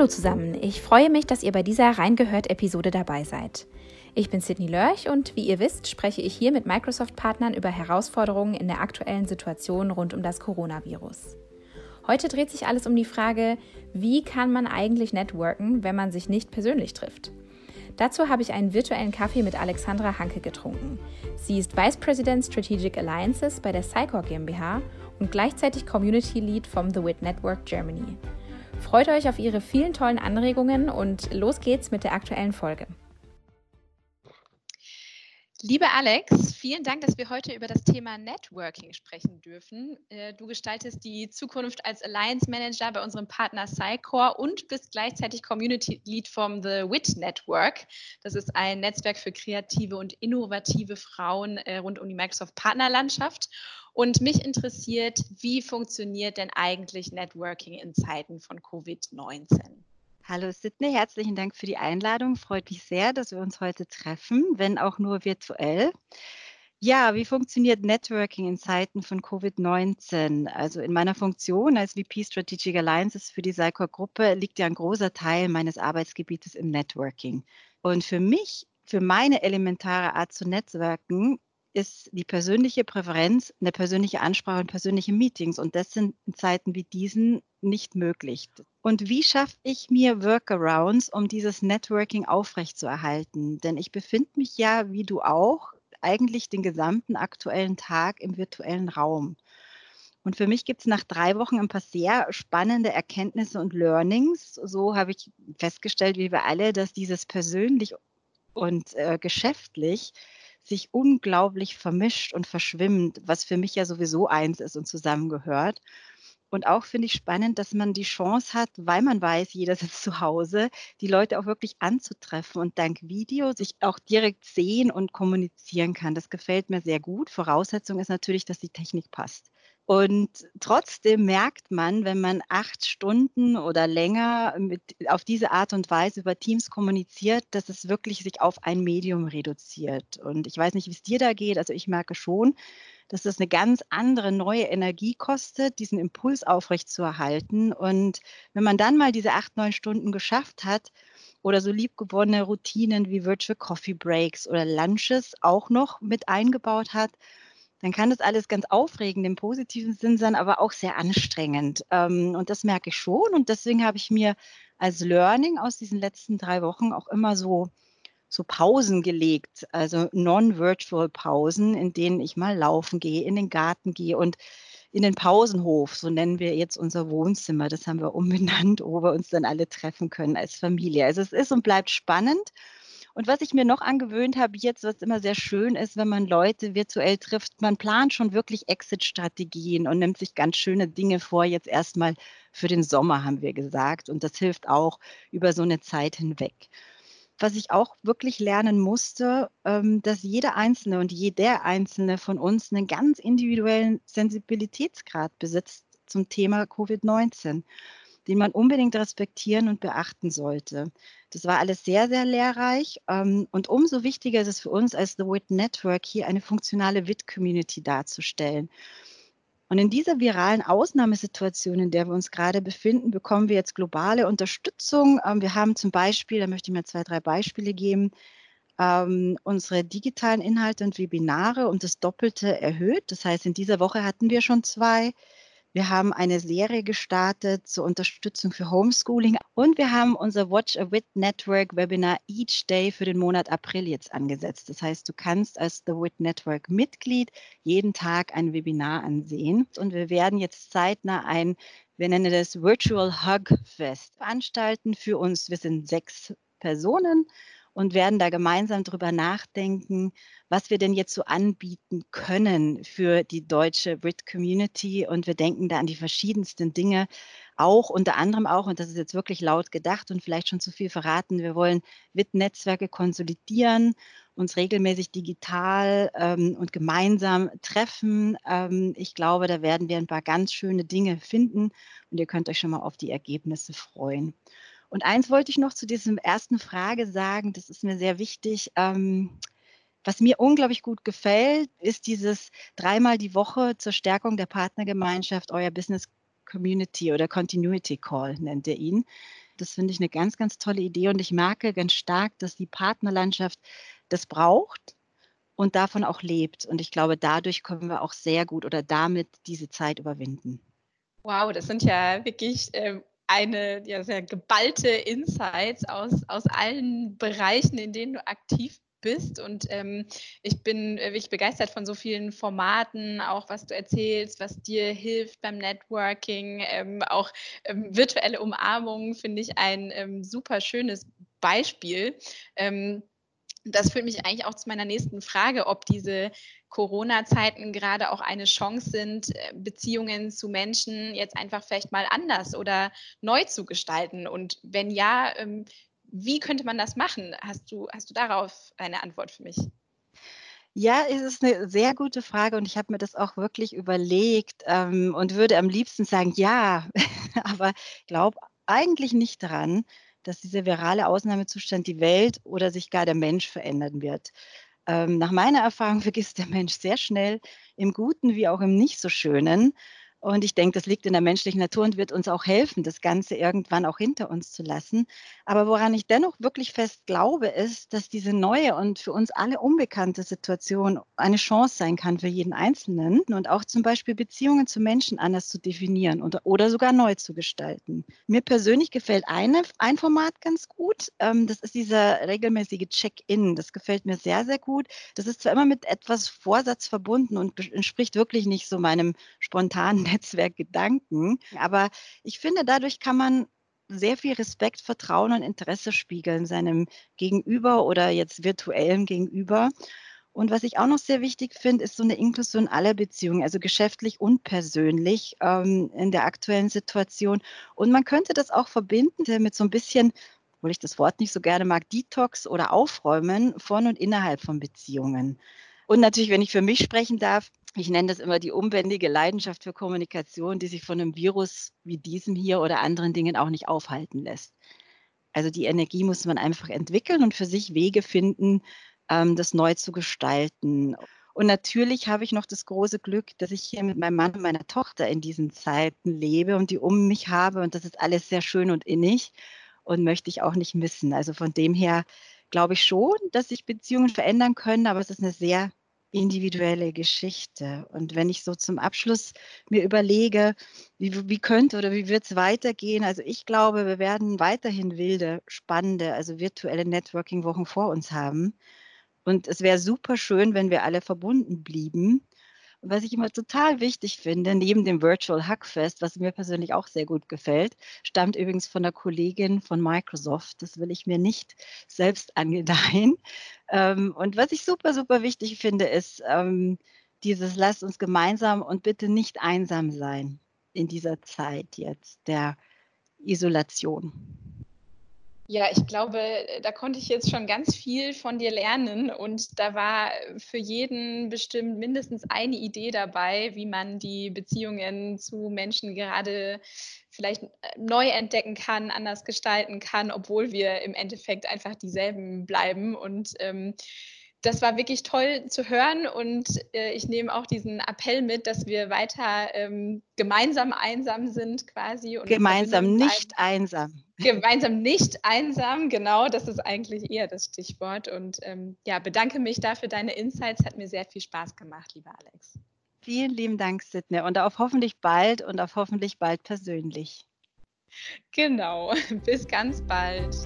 Hallo zusammen, ich freue mich, dass ihr bei dieser Reingehört-Episode dabei seid. Ich bin Sydney Lörch und wie ihr wisst, spreche ich hier mit Microsoft-Partnern über Herausforderungen in der aktuellen Situation rund um das Coronavirus. Heute dreht sich alles um die Frage, wie kann man eigentlich networken, wenn man sich nicht persönlich trifft? Dazu habe ich einen virtuellen Kaffee mit Alexandra Hanke getrunken. Sie ist Vice President Strategic Alliances bei der Cycor GmbH und gleichzeitig Community Lead vom The WIT Network Germany. Freut euch auf Ihre vielen tollen Anregungen und los geht's mit der aktuellen Folge. Liebe Alex, vielen Dank, dass wir heute über das Thema Networking sprechen dürfen. Äh, du gestaltest die Zukunft als Alliance Manager bei unserem Partner Cycore und bist gleichzeitig Community Lead vom The WIT Network. Das ist ein Netzwerk für kreative und innovative Frauen äh, rund um die Microsoft Partnerlandschaft. Und mich interessiert, wie funktioniert denn eigentlich Networking in Zeiten von Covid-19? Hallo Sidney, herzlichen Dank für die Einladung. Freut mich sehr, dass wir uns heute treffen, wenn auch nur virtuell. Ja, wie funktioniert Networking in Zeiten von Covid-19? Also in meiner Funktion als VP Strategic Alliances für die Sycor-Gruppe liegt ja ein großer Teil meines Arbeitsgebietes im Networking. Und für mich, für meine elementare Art zu netzwerken, ist die persönliche Präferenz, eine persönliche Ansprache und persönliche Meetings. Und das sind in Zeiten wie diesen nicht möglich. Und wie schaffe ich mir Workarounds, um dieses Networking aufrechtzuerhalten? Denn ich befinde mich ja, wie du auch, eigentlich den gesamten aktuellen Tag im virtuellen Raum. Und für mich gibt es nach drei Wochen paar sehr spannende Erkenntnisse und Learnings. So habe ich festgestellt, wie wir alle, dass dieses persönlich und äh, geschäftlich sich unglaublich vermischt und verschwimmt, was für mich ja sowieso eins ist und zusammengehört. Und auch finde ich spannend, dass man die Chance hat, weil man weiß, jeder sitzt zu Hause, die Leute auch wirklich anzutreffen und dank Video sich auch direkt sehen und kommunizieren kann. Das gefällt mir sehr gut. Voraussetzung ist natürlich, dass die Technik passt. Und trotzdem merkt man, wenn man acht Stunden oder länger mit, auf diese Art und Weise über Teams kommuniziert, dass es wirklich sich auf ein Medium reduziert. Und ich weiß nicht, wie es dir da geht. Also ich merke schon, dass das eine ganz andere neue Energie kostet, diesen Impuls aufrechtzuerhalten. Und wenn man dann mal diese acht, neun Stunden geschafft hat, oder so liebgewonnene Routinen wie Virtual Coffee Breaks oder Lunches auch noch mit eingebaut hat, dann kann das alles ganz aufregend im positiven Sinn sein, aber auch sehr anstrengend. Ähm, und das merke ich schon. Und deswegen habe ich mir als Learning aus diesen letzten drei Wochen auch immer so, so Pausen gelegt, also non-virtual Pausen, in denen ich mal laufen gehe, in den Garten gehe und in den Pausenhof, so nennen wir jetzt unser Wohnzimmer. Das haben wir umbenannt, wo wir uns dann alle treffen können als Familie. Also es ist und bleibt spannend. Und was ich mir noch angewöhnt habe jetzt, was immer sehr schön ist, wenn man Leute virtuell trifft, man plant schon wirklich Exit-Strategien und nimmt sich ganz schöne Dinge vor, jetzt erstmal für den Sommer, haben wir gesagt. Und das hilft auch über so eine Zeit hinweg. Was ich auch wirklich lernen musste, ähm, dass jeder Einzelne und jeder Einzelne von uns einen ganz individuellen Sensibilitätsgrad besitzt zum Thema Covid-19 den man unbedingt respektieren und beachten sollte. Das war alles sehr, sehr lehrreich. Ähm, und umso wichtiger ist es für uns als The WIT Network, hier eine funktionale WIT-Community darzustellen. Und in dieser viralen Ausnahmesituation, in der wir uns gerade befinden, bekommen wir jetzt globale Unterstützung. Ähm, wir haben zum Beispiel, da möchte ich mir zwei, drei Beispiele geben, ähm, unsere digitalen Inhalte und Webinare um das Doppelte erhöht. Das heißt, in dieser Woche hatten wir schon zwei. Wir haben eine Serie gestartet zur Unterstützung für Homeschooling und wir haben unser Watch a Wit Network Webinar Each Day für den Monat April jetzt angesetzt. Das heißt, du kannst als The Wit Network Mitglied jeden Tag ein Webinar ansehen und wir werden jetzt zeitnah ein, wir nennen das Virtual Hug Fest veranstalten für uns. Wir sind sechs Personen und werden da gemeinsam drüber nachdenken, was wir denn jetzt so anbieten können für die deutsche Brit-Community. Und wir denken da an die verschiedensten Dinge, auch unter anderem auch, und das ist jetzt wirklich laut gedacht und vielleicht schon zu viel verraten, wir wollen WIT-Netzwerke konsolidieren, uns regelmäßig digital ähm, und gemeinsam treffen. Ähm, ich glaube, da werden wir ein paar ganz schöne Dinge finden und ihr könnt euch schon mal auf die Ergebnisse freuen. Und eins wollte ich noch zu diesem ersten Frage sagen, das ist mir sehr wichtig. Ähm, was mir unglaublich gut gefällt, ist dieses dreimal die Woche zur Stärkung der Partnergemeinschaft, euer Business Community oder Continuity Call nennt ihr ihn. Das finde ich eine ganz, ganz tolle Idee und ich merke ganz stark, dass die Partnerlandschaft das braucht und davon auch lebt. Und ich glaube, dadurch können wir auch sehr gut oder damit diese Zeit überwinden. Wow, das sind ja wirklich äh, eine ja, sehr geballte Insights aus, aus allen Bereichen, in denen du aktiv bist. Und ähm, ich bin wirklich begeistert von so vielen Formaten, auch was du erzählst, was dir hilft beim Networking. Ähm, auch ähm, virtuelle Umarmungen finde ich ein ähm, super schönes Beispiel. Ähm, das führt mich eigentlich auch zu meiner nächsten Frage, ob diese Corona-Zeiten gerade auch eine Chance sind, äh, Beziehungen zu Menschen jetzt einfach vielleicht mal anders oder neu zu gestalten. Und wenn ja, ähm, wie könnte man das machen? Hast du, hast du darauf eine Antwort für mich? Ja, es ist eine sehr gute Frage und ich habe mir das auch wirklich überlegt ähm, und würde am liebsten sagen, ja, aber glaube eigentlich nicht daran, dass dieser virale Ausnahmezustand die Welt oder sich gar der Mensch verändern wird. Ähm, nach meiner Erfahrung vergisst der Mensch sehr schnell im Guten wie auch im nicht so Schönen. Und ich denke, das liegt in der menschlichen Natur und wird uns auch helfen, das Ganze irgendwann auch hinter uns zu lassen. Aber woran ich dennoch wirklich fest glaube, ist, dass diese neue und für uns alle unbekannte Situation eine Chance sein kann für jeden Einzelnen und auch zum Beispiel Beziehungen zu Menschen anders zu definieren und, oder sogar neu zu gestalten. Mir persönlich gefällt eine, ein Format ganz gut. Ähm, das ist dieser regelmäßige Check-in. Das gefällt mir sehr, sehr gut. Das ist zwar immer mit etwas Vorsatz verbunden und entspricht wirklich nicht so meinem spontanen Netzwerk Gedanken. Aber ich finde, dadurch kann man sehr viel Respekt, Vertrauen und Interesse spiegeln seinem Gegenüber oder jetzt virtuellem Gegenüber. Und was ich auch noch sehr wichtig finde, ist so eine Inklusion aller Beziehungen, also geschäftlich und persönlich ähm, in der aktuellen Situation. Und man könnte das auch verbinden mit so ein bisschen, obwohl ich das Wort nicht so gerne mag, Detox oder Aufräumen von und innerhalb von Beziehungen. Und natürlich, wenn ich für mich sprechen darf, ich nenne das immer die unbändige Leidenschaft für Kommunikation, die sich von einem Virus wie diesem hier oder anderen Dingen auch nicht aufhalten lässt. Also die Energie muss man einfach entwickeln und für sich Wege finden, ähm, das neu zu gestalten. Und natürlich habe ich noch das große Glück, dass ich hier mit meinem Mann und meiner Tochter in diesen Zeiten lebe und die um mich habe. Und das ist alles sehr schön und innig und möchte ich auch nicht missen. Also von dem her glaube ich schon, dass sich Beziehungen verändern können, aber es ist eine sehr individuelle Geschichte. Und wenn ich so zum Abschluss mir überlege, wie, wie könnte oder wie wird es weitergehen, also ich glaube, wir werden weiterhin wilde, spannende, also virtuelle Networking-Wochen vor uns haben. Und es wäre super schön, wenn wir alle verbunden blieben und was ich immer total wichtig finde, neben dem Virtual Hackfest, was mir persönlich auch sehr gut gefällt, stammt übrigens von der Kollegin von Microsoft. Das will ich mir nicht selbst angedeihen. Ähm, und was ich super, super wichtig finde, ist ähm, dieses Lasst uns gemeinsam und bitte nicht einsam sein in dieser Zeit jetzt der Isolation. Ja, ich glaube, da konnte ich jetzt schon ganz viel von dir lernen und da war für jeden bestimmt mindestens eine Idee dabei, wie man die Beziehungen zu Menschen gerade vielleicht äh, neu entdecken kann, anders gestalten kann, obwohl wir im Endeffekt einfach dieselben bleiben. Und ähm, das war wirklich toll zu hören und äh, ich nehme auch diesen Appell mit, dass wir weiter ähm, gemeinsam einsam sind quasi. Und gemeinsam nicht einsam. Gemeinsam nicht einsam, genau, das ist eigentlich eher das Stichwort. Und ähm, ja, bedanke mich dafür deine Insights, hat mir sehr viel Spaß gemacht, lieber Alex. Vielen lieben Dank, Sidney, und auf hoffentlich bald und auf hoffentlich bald persönlich. Genau, bis ganz bald.